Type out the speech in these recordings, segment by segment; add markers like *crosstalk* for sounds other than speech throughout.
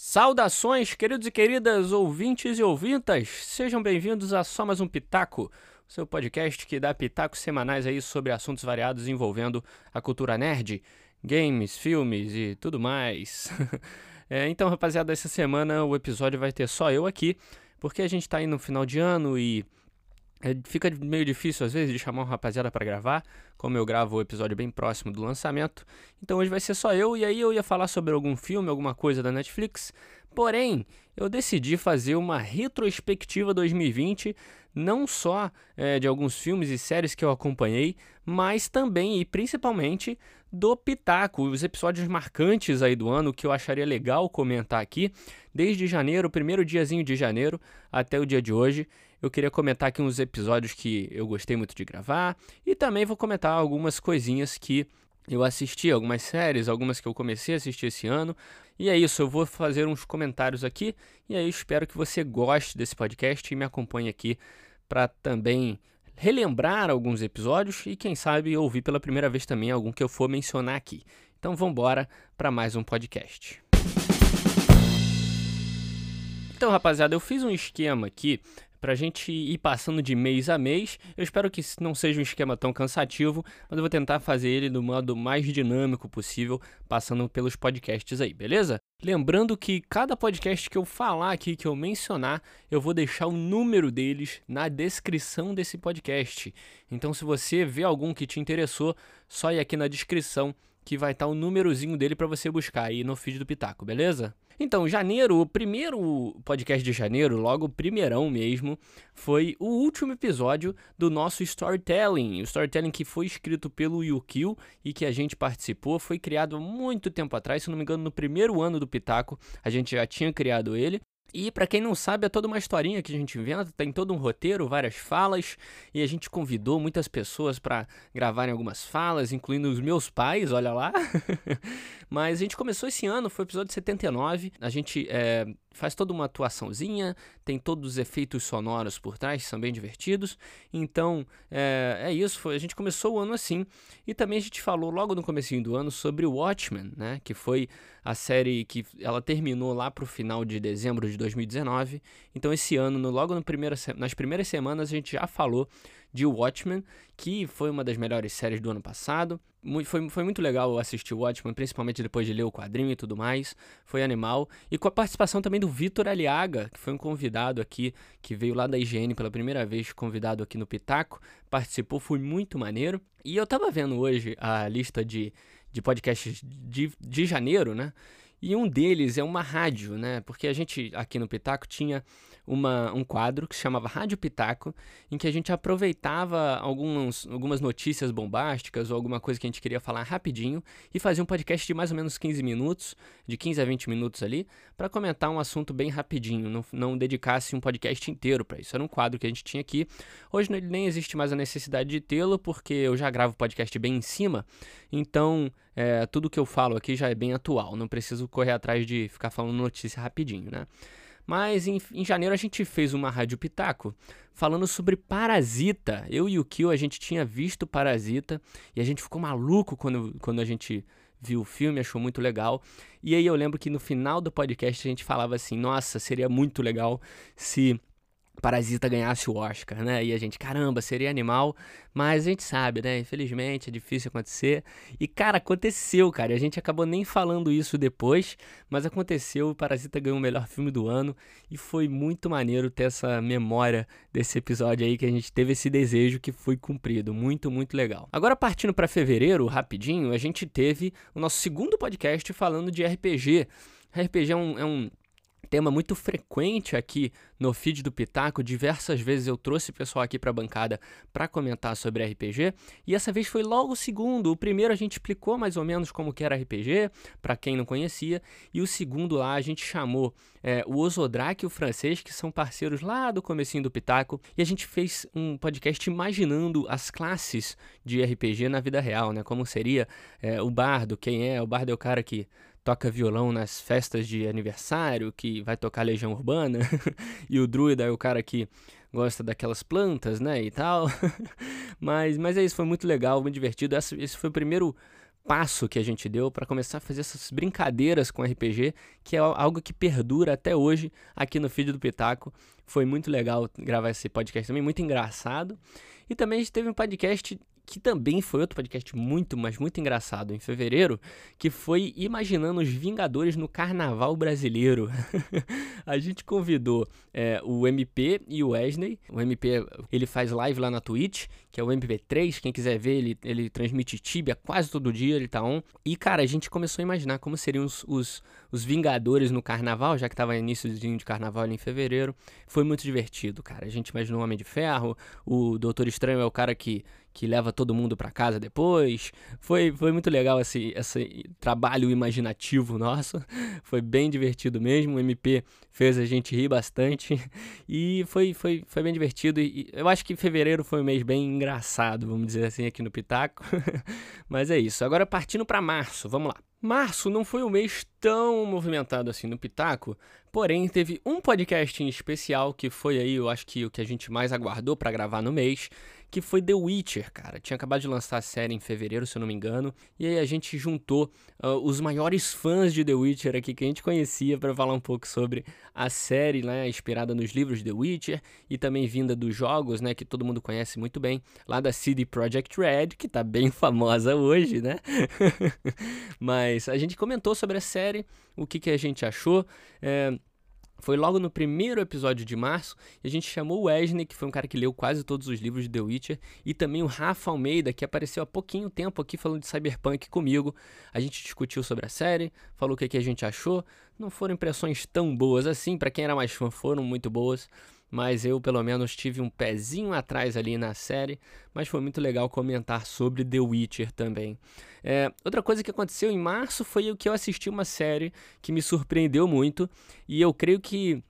Saudações, queridos e queridas ouvintes e ouvintas! Sejam bem-vindos a Só Mais Um Pitaco, seu podcast que dá pitacos semanais aí sobre assuntos variados envolvendo a cultura nerd, games, filmes e tudo mais. *laughs* é, então, rapaziada, essa semana o episódio vai ter só eu aqui, porque a gente tá aí no final de ano e é, fica meio difícil às vezes de chamar uma rapaziada para gravar, como eu gravo o episódio bem próximo do lançamento. Então hoje vai ser só eu e aí eu ia falar sobre algum filme, alguma coisa da Netflix. Porém, eu decidi fazer uma retrospectiva 2020, não só é, de alguns filmes e séries que eu acompanhei, mas também e principalmente do Pitaco, os episódios marcantes aí do ano que eu acharia legal comentar aqui, desde janeiro, primeiro diazinho de janeiro até o dia de hoje. Eu queria comentar aqui uns episódios que eu gostei muito de gravar e também vou comentar algumas coisinhas que eu assisti, algumas séries, algumas que eu comecei a assistir esse ano. E é isso, eu vou fazer uns comentários aqui e aí espero que você goste desse podcast e me acompanhe aqui para também relembrar alguns episódios e quem sabe ouvir pela primeira vez também algum que eu for mencionar aqui. Então vamos embora para mais um podcast. Então, rapaziada, eu fiz um esquema aqui para a gente ir passando de mês a mês. Eu espero que não seja um esquema tão cansativo, mas eu vou tentar fazer ele do modo mais dinâmico possível, passando pelos podcasts aí, beleza? Lembrando que cada podcast que eu falar aqui, que eu mencionar, eu vou deixar o número deles na descrição desse podcast. Então, se você vê algum que te interessou, só ir aqui na descrição que vai estar o númerozinho dele para você buscar aí no feed do Pitaco, beleza? Então, janeiro, o primeiro podcast de janeiro, logo o primeirão mesmo, foi o último episódio do nosso Storytelling. O Storytelling que foi escrito pelo Yukio e que a gente participou, foi criado há muito tempo atrás, se não me engano, no primeiro ano do Pitaco, a gente já tinha criado ele. E para quem não sabe, é toda uma historinha que a gente inventa, tem todo um roteiro, várias falas, e a gente convidou muitas pessoas para gravarem algumas falas, incluindo os meus pais, olha lá. *laughs* Mas a gente começou esse ano, foi o episódio 79. A gente é, faz toda uma atuaçãozinha, tem todos os efeitos sonoros por trás, que são bem divertidos. Então, é, é isso, foi, a gente começou o ano assim. E também a gente falou logo no começo do ano sobre Watchmen, né? Que foi a série que ela terminou lá para o final de dezembro de 2019. Então, esse ano, no, logo no primeiro, nas primeiras semanas, a gente já falou de Watchmen, que foi uma das melhores séries do ano passado. Foi, foi muito legal assistir Watchmen, principalmente depois de ler o quadrinho e tudo mais. Foi animal. E com a participação também do Vitor Aliaga, que foi um convidado aqui, que veio lá da IGN pela primeira vez, convidado aqui no Pitaco. Participou, foi muito maneiro. E eu tava vendo hoje a lista de, de podcasts de, de janeiro, né? E um deles é uma rádio, né? Porque a gente aqui no Pitaco tinha uma, um quadro que se chamava Rádio Pitaco, em que a gente aproveitava alguns, algumas notícias bombásticas ou alguma coisa que a gente queria falar rapidinho e fazia um podcast de mais ou menos 15 minutos, de 15 a 20 minutos ali, para comentar um assunto bem rapidinho, não, não dedicasse um podcast inteiro para isso. Era um quadro que a gente tinha aqui. Hoje nem existe mais a necessidade de tê-lo, porque eu já gravo podcast bem em cima, então é, tudo que eu falo aqui já é bem atual, não preciso correr atrás de ficar falando notícia rapidinho, né? Mas em, em, janeiro a gente fez uma Rádio Pitaco falando sobre Parasita. Eu e o Kio, a gente tinha visto Parasita e a gente ficou maluco quando, quando a gente viu o filme, achou muito legal. E aí eu lembro que no final do podcast a gente falava assim: nossa, seria muito legal se Parasita ganhasse o Oscar, né? E a gente, caramba, seria animal, mas a gente sabe, né? Infelizmente é difícil acontecer. E cara, aconteceu, cara. A gente acabou nem falando isso depois, mas aconteceu. O Parasita ganhou o melhor filme do ano e foi muito maneiro ter essa memória desse episódio aí que a gente teve esse desejo que foi cumprido. Muito, muito legal. Agora partindo para fevereiro, rapidinho, a gente teve o nosso segundo podcast falando de RPG. RPG é um, é um tema muito frequente aqui no feed do Pitaco. Diversas vezes eu trouxe pessoal aqui para a bancada para comentar sobre RPG e essa vez foi logo o segundo. O primeiro a gente explicou mais ou menos como que era RPG para quem não conhecia e o segundo lá a gente chamou é, o Osodrak e o Francês que são parceiros lá do comecinho do Pitaco e a gente fez um podcast imaginando as classes de RPG na vida real, né? Como seria é, o bardo, quem é? O bardo é o cara que toca violão nas festas de aniversário, que vai tocar Legião Urbana, *laughs* e o druida é o cara que gosta daquelas plantas, né, e tal. *laughs* mas, mas é isso, foi muito legal, muito divertido. Esse, esse foi o primeiro passo que a gente deu para começar a fazer essas brincadeiras com RPG, que é algo que perdura até hoje aqui no feed do Pitaco. Foi muito legal gravar esse podcast também, muito engraçado. E também a gente teve um podcast que também foi outro podcast muito, mas muito engraçado em fevereiro, que foi Imaginando os Vingadores no Carnaval Brasileiro. *laughs* a gente convidou é, o MP e o Wesley. O MP, ele faz live lá na Twitch, que é o MP3, quem quiser ver, ele, ele transmite Tibia quase todo dia, ele tá on. E, cara, a gente começou a imaginar como seriam os, os, os Vingadores no Carnaval, já que tava iníciozinho de Carnaval ali em fevereiro. Foi muito divertido, cara. A gente imaginou o Homem de Ferro, o Doutor Estranho é o cara que que leva todo mundo para casa depois. Foi, foi muito legal esse, esse trabalho imaginativo nosso. *laughs* Foi bem divertido mesmo. O MP fez a gente rir bastante *laughs* e foi, foi, foi bem divertido. E eu acho que fevereiro foi um mês bem engraçado, vamos dizer assim, aqui no Pitaco. *laughs* Mas é isso. Agora partindo para março, vamos lá. Março não foi um mês tão movimentado assim no Pitaco, porém teve um podcast em especial que foi aí, eu acho que o que a gente mais aguardou para gravar no mês, que foi The Witcher, cara. Tinha acabado de lançar a série em fevereiro, se eu não me engano, e aí a gente juntou uh, os maiores fãs de The Witcher aqui que a gente conhecia para falar um pouco sobre a série, né, inspirada nos livros The Witcher e também vinda dos jogos, né, que todo mundo conhece muito bem, lá da CD Projekt Red, que tá bem *laughs* famosa hoje, né? *laughs* Mas a gente comentou sobre a série, o que, que a gente achou. É, foi logo no primeiro episódio de março e a gente chamou o Wesley, que foi um cara que leu quase todos os livros de The Witcher, e também o Rafa Almeida, que apareceu há pouquinho tempo aqui falando de Cyberpunk comigo. A gente discutiu sobre a série, falou o que, que a gente achou. Não foram impressões tão boas assim, para quem era mais fã, foram muito boas mas eu pelo menos tive um pezinho atrás ali na série, mas foi muito legal comentar sobre The Witcher também. É, outra coisa que aconteceu em março foi o que eu assisti uma série que me surpreendeu muito, e eu creio que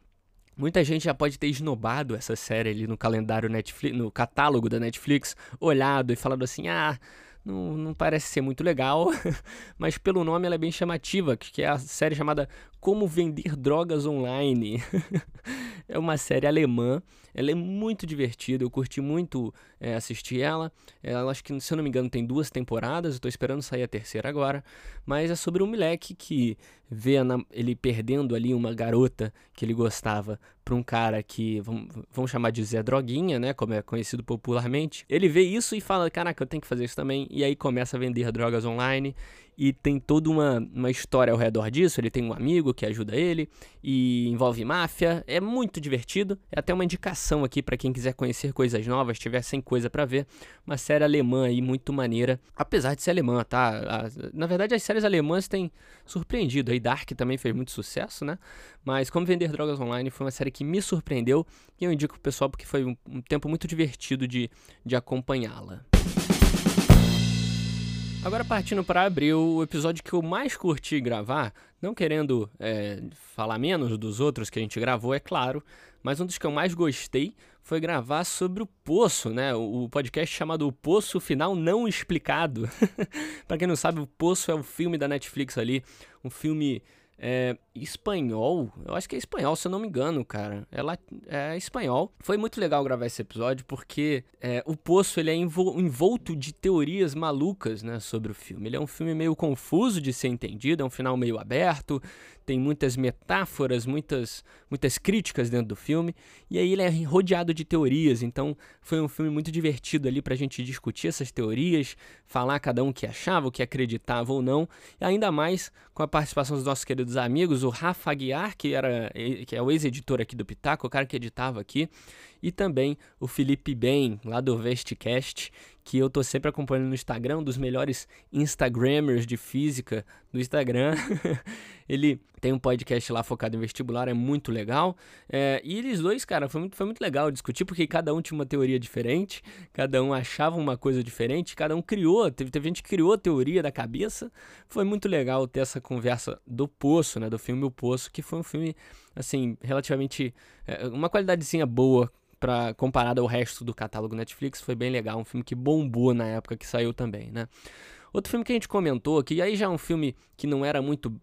Muita gente já pode ter esnobado essa série ali no calendário Netflix, no catálogo da Netflix, olhado e falado assim: ah, não, não parece ser muito legal, *laughs* mas pelo nome ela é bem chamativa, que é a série chamada Como Vender Drogas Online. *laughs* é uma série alemã, ela é muito divertida, eu curti muito é, assistir ela. Ela, acho que, se eu não me engano, tem duas temporadas, tô esperando sair a terceira agora. Mas é sobre um moleque que vê ele perdendo ali uma garota que ele gostava para um cara que, vamos, chamar de Zé Droguinha, né, como é conhecido popularmente. Ele vê isso e fala, caraca, eu tenho que fazer isso também. E aí começa a vender drogas online e tem toda uma, uma história ao redor disso. Ele tem um amigo que ajuda ele e envolve máfia. É muito divertido. É até uma indicação aqui para quem quiser conhecer coisas novas, tiver sem coisa para ver. Uma série alemã aí muito maneira, apesar de ser alemã, tá? Na verdade, as séries alemãs têm surpreendido. Aí Dark também fez muito sucesso, né? Mas Como Vender Drogas Online foi uma série que me surpreendeu e eu indico pro pessoal porque foi um, um tempo muito divertido de, de acompanhá-la. Agora partindo para abril, o episódio que eu mais curti gravar, não querendo é, falar menos dos outros que a gente gravou, é claro, mas um dos que eu mais gostei foi gravar sobre o Poço, né? O podcast chamado O Poço Final Não Explicado. *laughs* para quem não sabe, o Poço é o filme da Netflix ali, um filme é, espanhol. Eu acho que é espanhol, se eu não me engano, cara. É, é espanhol. Foi muito legal gravar esse episódio porque é, o Poço ele é envolto de teorias malucas né, sobre o filme. Ele é um filme meio confuso de ser entendido, é um final meio aberto, tem muitas metáforas, muitas, muitas críticas dentro do filme. E aí ele é rodeado de teorias. Então foi um filme muito divertido ali pra gente discutir essas teorias, falar cada um o que achava, o que acreditava ou não. E ainda mais com a participação dos nossos queridos amigos, o Rafa Aguiar, que, era, que é o ex-editor aqui do Pitaco, o cara que editava aqui e também o Felipe Ben, lá do Vestcast, que eu tô sempre acompanhando no Instagram, um dos melhores Instagrammers de física do Instagram. *laughs* ele tem um podcast lá focado em vestibular, é muito legal. É, e eles dois, cara, foi muito, foi muito legal discutir, porque cada um tinha uma teoria diferente, cada um achava uma coisa diferente, cada um criou, teve, teve gente que criou a teoria da cabeça. Foi muito legal ter essa conversa do Poço, né, do filme O Poço, que foi um filme, assim, relativamente... É, uma qualidadezinha boa para comparado ao resto do catálogo Netflix, foi bem legal, um filme que bombou na época que saiu também, né? Outro filme que a gente comentou, que aí já é um filme que não era muito,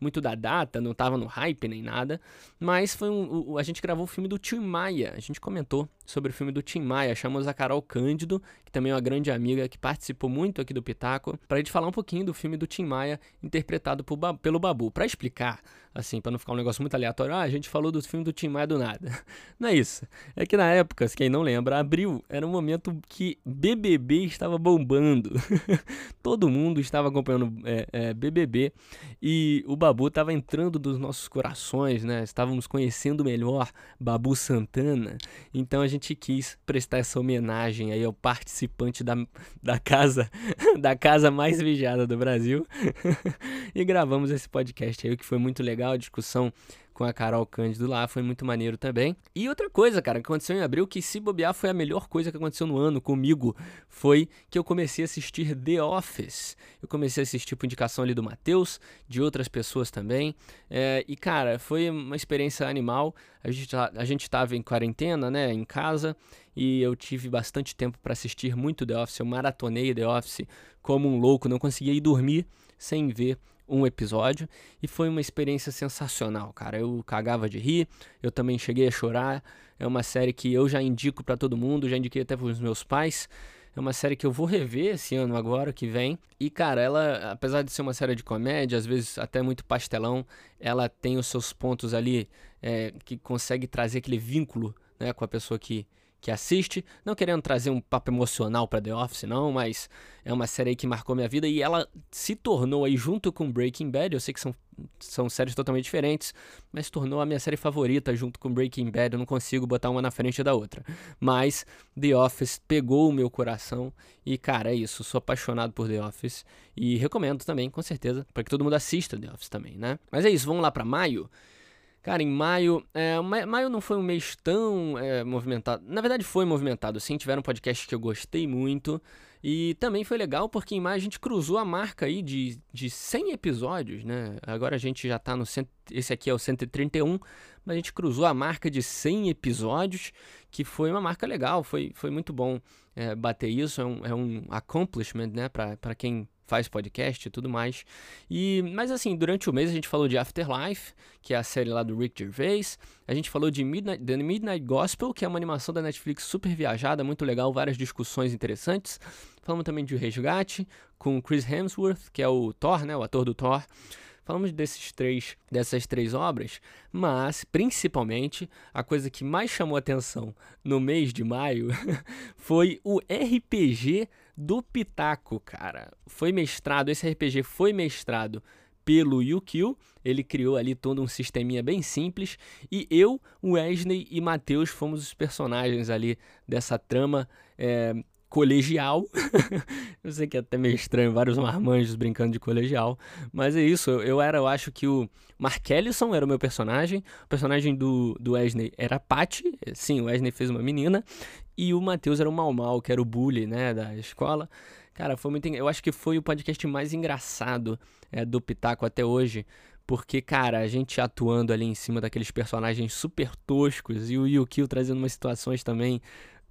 muito da data, não tava no hype nem nada, mas foi um, a gente gravou o filme do Tio Maia, a gente comentou sobre o filme do Tim Maia. Chamamos a Carol Cândido, que também é uma grande amiga que participou muito aqui do Pitaco, para a gente falar um pouquinho do filme do Tim Maia, interpretado pelo Babu. Para explicar, assim, para não ficar um negócio muito aleatório, ah, a gente falou do filme do Tim Maia do nada. *laughs* Não é isso. É que na época, quem não lembra, abril era um momento que BBB estava bombando. *laughs* Todo mundo estava acompanhando é, é, BBB e o Babu estava entrando dos nossos corações, né? Estávamos conhecendo melhor Babu Santana. Então a gente quis prestar essa homenagem aí ao participante da, da casa *laughs* da casa mais vigiada do Brasil. *laughs* E gravamos esse podcast aí que foi muito legal, a discussão com a Carol Cândido lá, foi muito maneiro também. E outra coisa, cara, que aconteceu em abril, que se bobear foi a melhor coisa que aconteceu no ano comigo, foi que eu comecei a assistir The Office. Eu comecei a assistir por indicação ali do Matheus, de outras pessoas também. É, e, cara, foi uma experiência animal. A gente, tá, a gente em quarentena, né, em casa, e eu tive bastante tempo para assistir muito The Office. Eu maratonei The Office como um louco, não conseguia ir dormir sem ver um episódio e foi uma experiência sensacional, cara. Eu cagava de rir, eu também cheguei a chorar. É uma série que eu já indico para todo mundo, já indiquei até para os meus pais. É uma série que eu vou rever esse ano agora que vem. E cara, ela, apesar de ser uma série de comédia, às vezes até muito pastelão, ela tem os seus pontos ali é, que consegue trazer aquele vínculo né, com a pessoa que, que assiste. Não querendo trazer um papo emocional para The Office, não, mas é uma série que marcou minha vida e ela se tornou aí junto com Breaking Bad. Eu sei que são, são séries totalmente diferentes, mas tornou a minha série favorita junto com Breaking Bad. Eu não consigo botar uma na frente da outra. Mas The Office pegou o meu coração e, cara, é isso. Sou apaixonado por The Office e recomendo também, com certeza, para que todo mundo assista The Office também, né? Mas é isso, vamos lá para maio. Cara, em maio, é, maio não foi um mês tão é, movimentado. Na verdade, foi movimentado, sim. Tiveram um podcast que eu gostei muito. E também foi legal porque em maio a gente cruzou a marca aí de, de 100 episódios, né? Agora a gente já tá no. Cento, esse aqui é o 131, mas a gente cruzou a marca de 100 episódios, que foi uma marca legal. Foi, foi muito bom é, bater isso. É um, é um accomplishment, né? Para quem faz podcast e tudo mais. E, mas assim, durante o mês a gente falou de Afterlife, que é a série lá do Rick Gervais. A gente falou de Midnight, The Midnight Gospel, que é uma animação da Netflix super viajada, muito legal, várias discussões interessantes. Falamos também de Resgate, com Chris Hemsworth, que é o Thor, né, o ator do Thor. Falamos desses três, dessas três obras, mas principalmente a coisa que mais chamou atenção no mês de maio *laughs* foi o RPG do Pitaco, cara. Foi mestrado, esse RPG foi mestrado pelo Yukio. Ele criou ali todo um sisteminha bem simples. E eu, Wesley e Matheus fomos os personagens ali dessa trama é, colegial. *laughs* eu sei que é até meio estranho, vários marmanjos brincando de colegial. Mas é isso, eu, era, eu acho que o Mark Ellison era o meu personagem. O personagem do, do Wesley era a Patty. Sim, o Wesley fez uma menina. E o Matheus era o Mal Mal, que era o bully, né, da escola. Cara, foi muito. Eu acho que foi o podcast mais engraçado é, do Pitaco até hoje. Porque, cara, a gente atuando ali em cima daqueles personagens super toscos e o Yukio trazendo umas situações também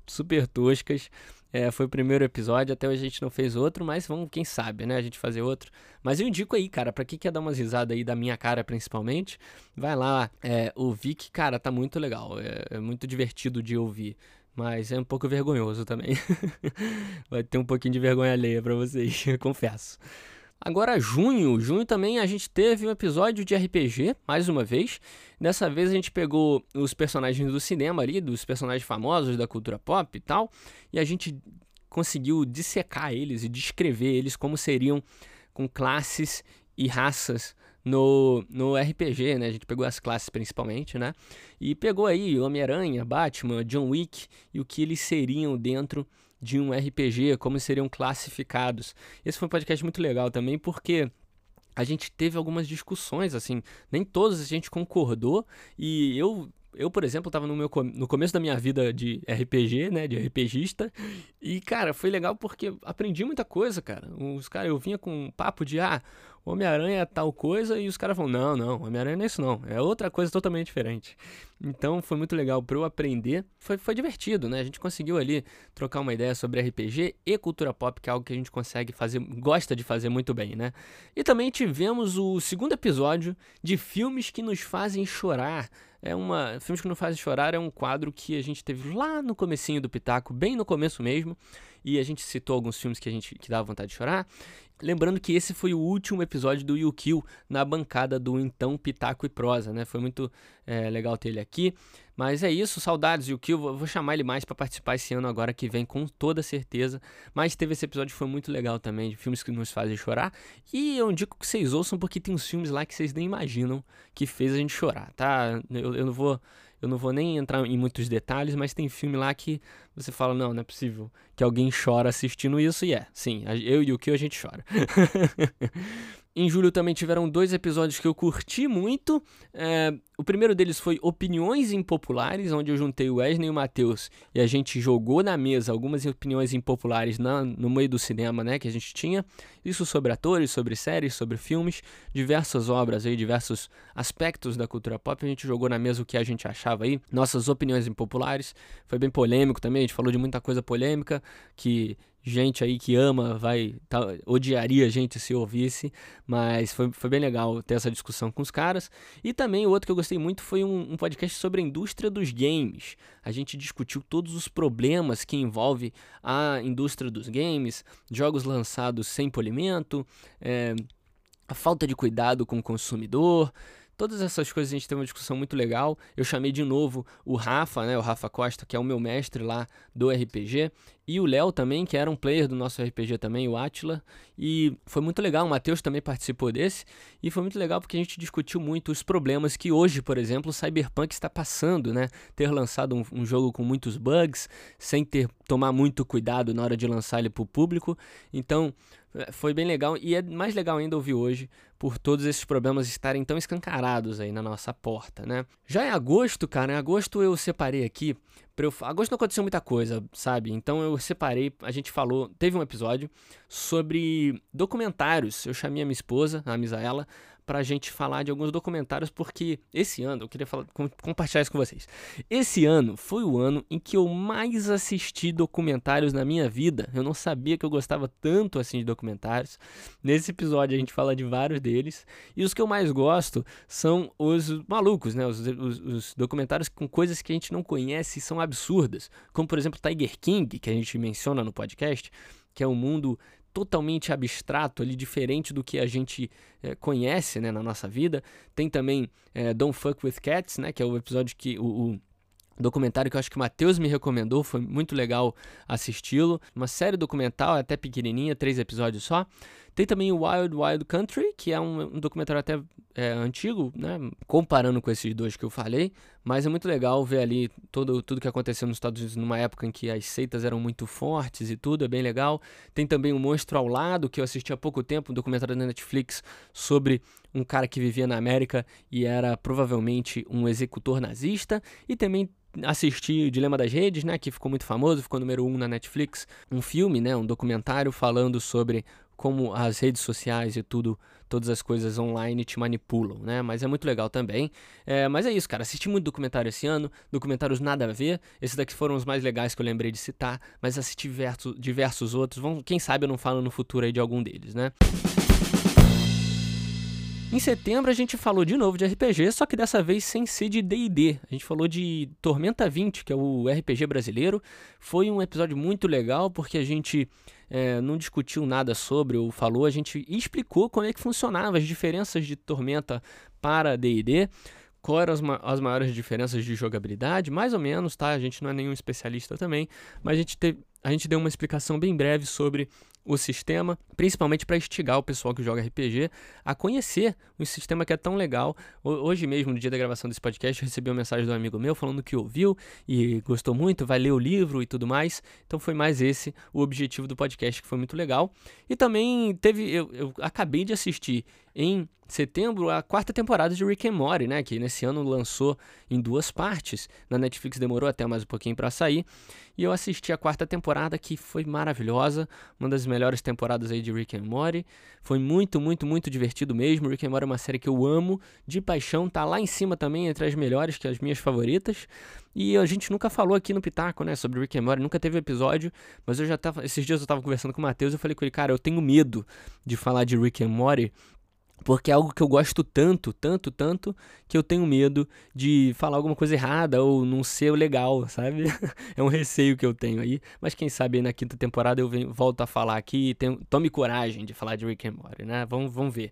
super toscas. É, foi o primeiro episódio, até hoje a gente não fez outro, mas vamos, quem sabe, né, a gente fazer outro. Mas eu indico aí, cara, pra quem quer dar umas risadas aí da minha cara, principalmente, vai lá é, ouvir que, cara, tá muito legal, é, é muito divertido de ouvir. Mas é um pouco vergonhoso também. *laughs* Vai ter um pouquinho de vergonha alheia pra vocês, *laughs* confesso. Agora, junho. Junho também a gente teve um episódio de RPG, mais uma vez. Dessa vez a gente pegou os personagens do cinema ali, dos personagens famosos da cultura pop e tal, e a gente conseguiu dissecar eles e descrever eles como seriam com classes e raças no, no RPG, né? A gente pegou as classes principalmente, né? E pegou aí Homem-Aranha, Batman, John Wick e o que eles seriam dentro de um RPG, como seriam classificados. Esse foi um podcast muito legal também, porque a gente teve algumas discussões, assim, nem todas a gente concordou, e eu eu, por exemplo, estava no, meu, no começo da minha vida de RPG, né, de RPGista, e, cara, foi legal porque aprendi muita coisa, cara. Os caras, eu vinha com um papo de, ah, Homem-Aranha é tal coisa e os caras falam, não, não, Homem-Aranha não é isso não, é outra coisa totalmente diferente. Então foi muito legal para eu aprender, foi, foi divertido, né? A gente conseguiu ali trocar uma ideia sobre RPG e cultura pop, que é algo que a gente consegue fazer, gosta de fazer muito bem, né? E também tivemos o segundo episódio de filmes que nos fazem chorar. É uma. Filmes que nos fazem chorar é um quadro que a gente teve lá no comecinho do Pitaco, bem no começo mesmo. E a gente citou alguns filmes que a gente que dava vontade de chorar. Lembrando que esse foi o último episódio do Yukio na bancada do então Pitaco e Prosa, né? Foi muito é, legal ter ele aqui. Mas é isso, saudades Yukio. Vou chamar ele mais para participar esse ano agora que vem, com toda certeza. Mas teve esse episódio que foi muito legal também, de filmes que nos fazem chorar. E eu indico que vocês ouçam, porque tem uns filmes lá que vocês nem imaginam que fez a gente chorar, tá? Eu, eu não vou eu não vou nem entrar em muitos detalhes, mas tem filme lá que você fala, não, não é possível que alguém chora assistindo isso, e é, sim, eu e o que a gente chora. *laughs* Em julho também tiveram dois episódios que eu curti muito. É, o primeiro deles foi Opiniões Impopulares, onde eu juntei o Wesley e o Matheus e a gente jogou na mesa algumas opiniões impopulares na, no meio do cinema né, que a gente tinha. Isso sobre atores, sobre séries, sobre filmes, diversas obras aí, diversos aspectos da cultura pop. A gente jogou na mesa o que a gente achava aí, nossas opiniões impopulares. Foi bem polêmico também, gente falou de muita coisa polêmica que gente aí que ama vai tá, odiaria a gente se ouvisse, mas foi, foi bem legal ter essa discussão com os caras. E também o outro que eu gostei muito foi um, um podcast sobre a indústria dos games. A gente discutiu todos os problemas que envolve a indústria dos games, jogos lançados sem polimento, é, a falta de cuidado com o consumidor. Todas essas coisas a gente teve uma discussão muito legal. Eu chamei de novo o Rafa, né, o Rafa Costa, que é o meu mestre lá do RPG, e o Léo também, que era um player do nosso RPG também, o Atila. E foi muito legal, o Matheus também participou desse. E foi muito legal porque a gente discutiu muito os problemas que hoje, por exemplo, o Cyberpunk está passando, né? Ter lançado um, um jogo com muitos bugs, sem ter tomar muito cuidado na hora de lançar ele para o público. Então, foi bem legal e é mais legal ainda ouvir hoje por todos esses problemas estarem tão escancarados aí na nossa porta, né? Já em agosto, cara, em agosto eu separei aqui eu... agosto não aconteceu muita coisa, sabe? Então eu separei, a gente falou, teve um episódio sobre documentários. Eu chamei a minha esposa, a Misaela, para a gente falar de alguns documentários, porque esse ano, eu queria falar, compartilhar isso com vocês. Esse ano foi o ano em que eu mais assisti documentários na minha vida. Eu não sabia que eu gostava tanto assim de documentários. Nesse episódio a gente fala de vários deles. E os que eu mais gosto são os malucos, né? Os, os, os documentários com coisas que a gente não conhece e são absurdas. Como, por exemplo, Tiger King, que a gente menciona no podcast, que é um mundo totalmente abstrato, ali, diferente do que a gente é, conhece né, na nossa vida. Tem também é, Don't Fuck With Cats, né, que é o episódio que o, o documentário que eu acho que o Matheus me recomendou, foi muito legal assisti-lo. Uma série documental, até pequenininha, três episódios só. Tem também o Wild Wild Country, que é um, um documentário até é, antigo, né? Comparando com esses dois que eu falei. Mas é muito legal ver ali todo, tudo que aconteceu nos Estados Unidos numa época em que as seitas eram muito fortes e tudo, é bem legal. Tem também o Monstro ao Lado, que eu assisti há pouco tempo, um documentário da Netflix sobre um cara que vivia na América e era provavelmente um executor nazista. E também assisti o Dilema das Redes, né, que ficou muito famoso, ficou número um na Netflix, um filme, né, um documentário falando sobre como as redes sociais e tudo, todas as coisas online te manipulam, né? Mas é muito legal também. É, mas é isso, cara. Assisti muito documentário esse ano, documentários nada a ver. Esses daqui foram os mais legais que eu lembrei de citar, mas assisti diversos, diversos outros. Vamos, quem sabe eu não falo no futuro aí de algum deles, né? Em setembro a gente falou de novo de RPG, só que dessa vez sem ser de D&D. A gente falou de Tormenta 20, que é o RPG brasileiro. Foi um episódio muito legal porque a gente é, não discutiu nada sobre ou falou, a gente explicou como é que funcionava as diferenças de Tormenta para D&D quais eram as, ma as, maiores diferenças de jogabilidade, mais ou menos, tá? A gente não é nenhum especialista também, mas a gente, a gente deu uma explicação bem breve sobre o sistema, principalmente para instigar o pessoal que joga RPG a conhecer um sistema que é tão legal. Hoje mesmo, no dia da gravação desse podcast, eu recebi uma mensagem de um amigo meu falando que ouviu e gostou muito, vai ler o livro e tudo mais. Então foi mais esse o objetivo do podcast, que foi muito legal. E também teve, eu, eu acabei de assistir em setembro a quarta temporada de Rick and Morty, né, que nesse ano lançou em duas partes. Na Netflix demorou até mais um pouquinho para sair, e eu assisti a quarta temporada que foi maravilhosa, uma das melhores temporadas aí de Rick and Morty. Foi muito, muito, muito divertido mesmo. Rick and Morty é uma série que eu amo de paixão, tá lá em cima também entre as melhores, que as minhas favoritas. E a gente nunca falou aqui no Pitaco, né, sobre Rick and Morty, nunca teve episódio, mas eu já tava, esses dias eu tava conversando com o Matheus, eu falei com ele, cara, eu tenho medo de falar de Rick and Morty porque é algo que eu gosto tanto, tanto, tanto, que eu tenho medo de falar alguma coisa errada ou não ser legal, sabe? *laughs* é um receio que eu tenho aí. Mas quem sabe na quinta temporada eu venho, volto a falar aqui e tome coragem de falar de Rick and Morty, né? Vamos, vamos ver.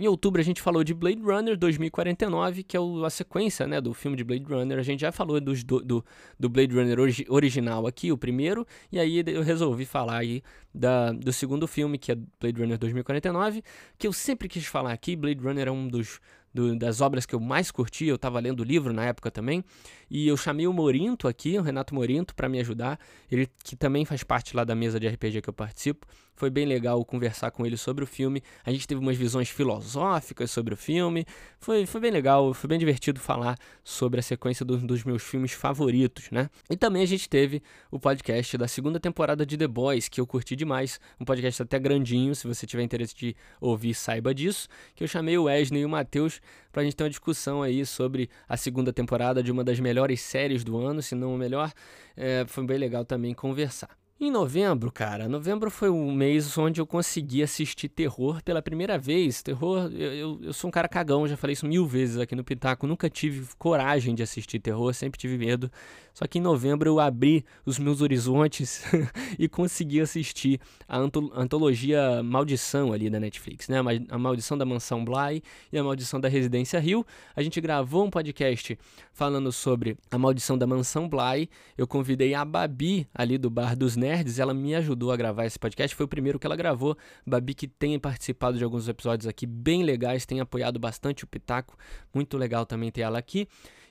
Em outubro a gente falou de Blade Runner 2049, que é o, a sequência né, do filme de Blade Runner. A gente já falou dos, do, do, do, Blade Runner origi original aqui, o primeiro, e aí eu resolvi falar aí da, do segundo filme, que é Blade Runner 2049, que eu sempre quis falar aqui. Blade Runner é um dos do, das obras que eu mais curti. Eu estava lendo o livro na época também. E eu chamei o Morinto aqui, o Renato Morinto, para me ajudar. Ele que também faz parte lá da mesa de RPG que eu participo. Foi bem legal conversar com ele sobre o filme. A gente teve umas visões filosóficas sobre o filme. Foi, foi bem legal, foi bem divertido falar sobre a sequência do, dos meus filmes favoritos, né? E também a gente teve o podcast da segunda temporada de The Boys, que eu curti demais. Um podcast até grandinho, se você tiver interesse de ouvir, saiba disso. Que eu chamei o Wesley e o Matheus para a gente ter uma discussão aí sobre a segunda temporada de uma das melhores séries do ano, se não a melhor. É, foi bem legal também conversar. Em novembro, cara, novembro foi um mês onde eu consegui assistir terror pela primeira vez. Terror, eu, eu, eu, sou um cara cagão, já falei isso mil vezes aqui no Pitaco. Nunca tive coragem de assistir terror, sempre tive medo. Só que em novembro eu abri os meus horizontes *laughs* e consegui assistir a antologia Maldição ali da Netflix, né? A Maldição da Mansão Bly e a Maldição da Residência Rio. A gente gravou um podcast falando sobre a Maldição da Mansão Bly. Eu convidei a Babi ali do Bar dos Nerds, ela me ajudou a gravar esse podcast. Foi o primeiro que ela gravou. Babi, que tem participado de alguns episódios aqui bem legais, tem apoiado bastante o Pitaco. Muito legal também ter ela aqui.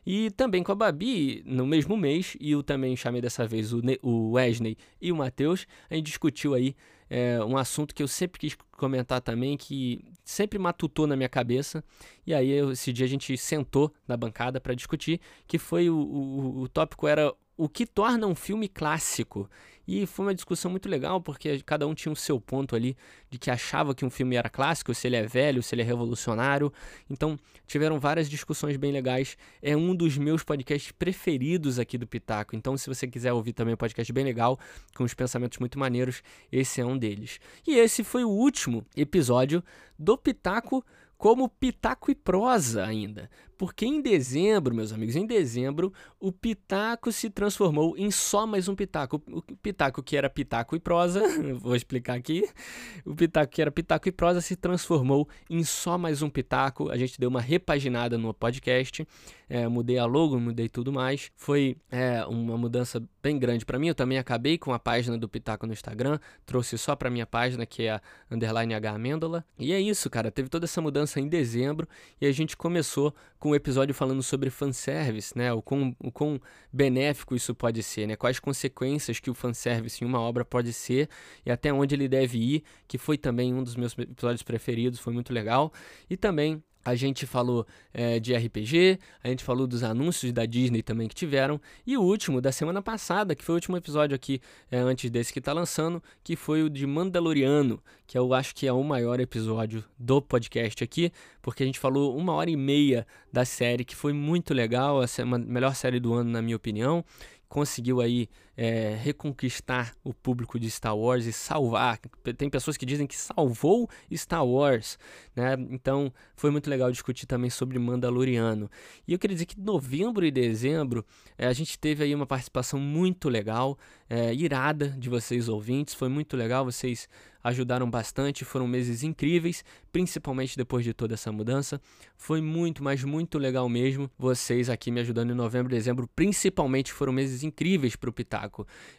E também com a Babi, no mesmo mês, e eu também chamei dessa vez o, o Wesley e o Matheus, a gente discutiu aí é, um assunto que eu sempre quis comentar também, que sempre matutou na minha cabeça. E aí, esse dia a gente sentou na bancada para discutir, que foi o, o, o tópico era o que torna um filme clássico. E foi uma discussão muito legal, porque cada um tinha o seu ponto ali de que achava que um filme era clássico, se ele é velho, se ele é revolucionário. Então, tiveram várias discussões bem legais. É um dos meus podcasts preferidos aqui do Pitaco. Então, se você quiser ouvir também um podcast bem legal, com os pensamentos muito maneiros, esse é um deles. E esse foi o último episódio do Pitaco como Pitaco e Prosa ainda. Porque em dezembro, meus amigos, em dezembro, o Pitaco se transformou em só mais um Pitaco. O Pitaco que era Pitaco e Prosa, *laughs* vou explicar aqui. O Pitaco que era Pitaco e Prosa se transformou em só mais um Pitaco. A gente deu uma repaginada no podcast. É, mudei a logo, mudei tudo mais. Foi é, uma mudança bem grande para mim. Eu também acabei com a página do Pitaco no Instagram, trouxe só para minha página, que é a underline H Amêndola. E é isso, cara. Teve toda essa mudança em dezembro e a gente começou com um episódio falando sobre fanservice, né? O quão, o quão benéfico isso pode ser, né? Quais consequências que o fanservice em uma obra pode ser e até onde ele deve ir, que foi também um dos meus episódios preferidos, foi muito legal. E também a gente falou é, de RPG, a gente falou dos anúncios da Disney também que tiveram, e o último, da semana passada, que foi o último episódio aqui, é, antes desse que está lançando, que foi o de Mandaloriano, que eu acho que é o maior episódio do podcast aqui, porque a gente falou uma hora e meia da série, que foi muito legal, a melhor série do ano, na minha opinião, conseguiu aí é, reconquistar o público de Star Wars e salvar. Tem pessoas que dizem que salvou Star Wars, né? Então foi muito legal discutir também sobre Mandaloriano. E eu queria dizer que novembro e dezembro é, a gente teve aí uma participação muito legal, é, irada de vocês ouvintes. Foi muito legal, vocês ajudaram bastante, foram meses incríveis, principalmente depois de toda essa mudança. Foi muito, mas muito legal mesmo. Vocês aqui me ajudando em novembro e dezembro, principalmente foram meses incríveis para o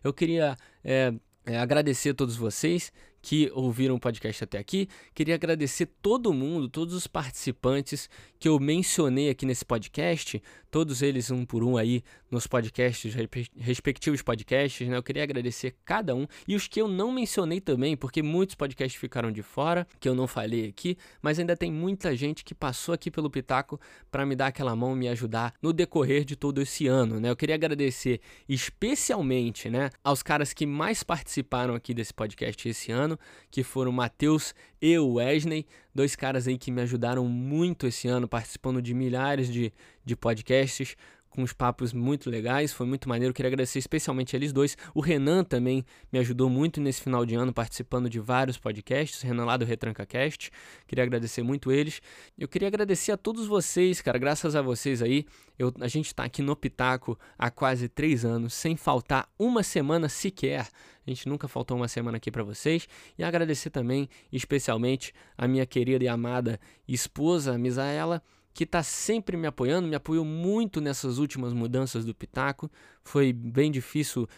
Eu queria é, é, agradecer a todos vocês que ouviram o podcast até aqui. Queria agradecer todo mundo, todos os participantes que eu mencionei aqui nesse podcast, todos eles um por um aí nos podcasts, respectivos podcasts, né? Eu queria agradecer cada um e os que eu não mencionei também, porque muitos podcasts ficaram de fora, que eu não falei aqui, mas ainda tem muita gente que passou aqui pelo Pitaco para me dar aquela mão, me ajudar no decorrer de todo esse ano, né? Eu queria agradecer especialmente, né, aos caras que mais participaram aqui desse podcast esse ano, que foram o Matheus e o Wesley, dois caras aí que me ajudaram muito esse ano, participando de milhares de, de podcasts com uns papos muito legais, foi muito maneiro. Queria agradecer especialmente eles dois. O Renan também me ajudou muito nesse final de ano, participando de vários podcasts. Renan lá do RetrancaCast. Queria agradecer muito eles. Eu queria agradecer a todos vocês, cara. Graças a vocês aí, eu, a gente está aqui no Pitaco há quase três anos, sem faltar uma semana sequer. A gente nunca faltou uma semana aqui para vocês. E agradecer também, especialmente, a minha querida e amada esposa, Misaela que está sempre me apoiando, me apoiou muito nessas últimas mudanças do Pitaco. Foi bem difícil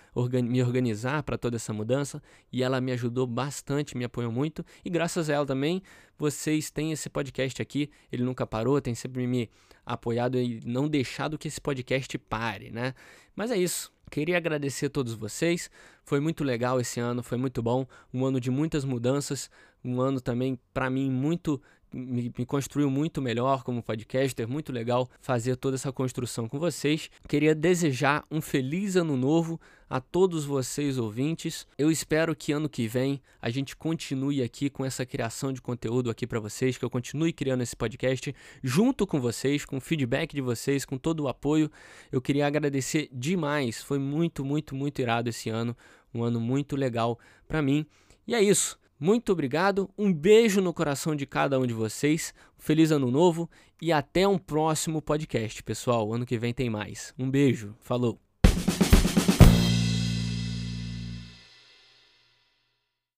me organizar para toda essa mudança e ela me ajudou bastante, me apoiou muito. E graças a ela também, vocês têm esse podcast aqui. Ele nunca parou, tem sempre me apoiado e não deixado que esse podcast pare, né? Mas é isso. Queria agradecer a todos vocês. Foi muito legal esse ano, foi muito bom. Um ano de muitas mudanças, um ano também para mim muito me, me, construiu muito melhor como podcaster, muito legal fazer toda essa construção com vocês. Queria desejar um feliz ano novo a todos vocês ouvintes. Eu espero que ano que vem a gente continue aqui com essa criação de conteúdo aqui para vocês, que eu continue criando esse podcast junto com vocês, com o feedback de vocês, com todo o apoio. Eu queria agradecer demais. Foi muito, muito, muito irado esse ano, um ano muito legal para mim. E é isso. Muito obrigado, um beijo no coração de cada um de vocês, feliz ano novo e até um próximo podcast, pessoal. Ano que vem tem mais. Um beijo, falou!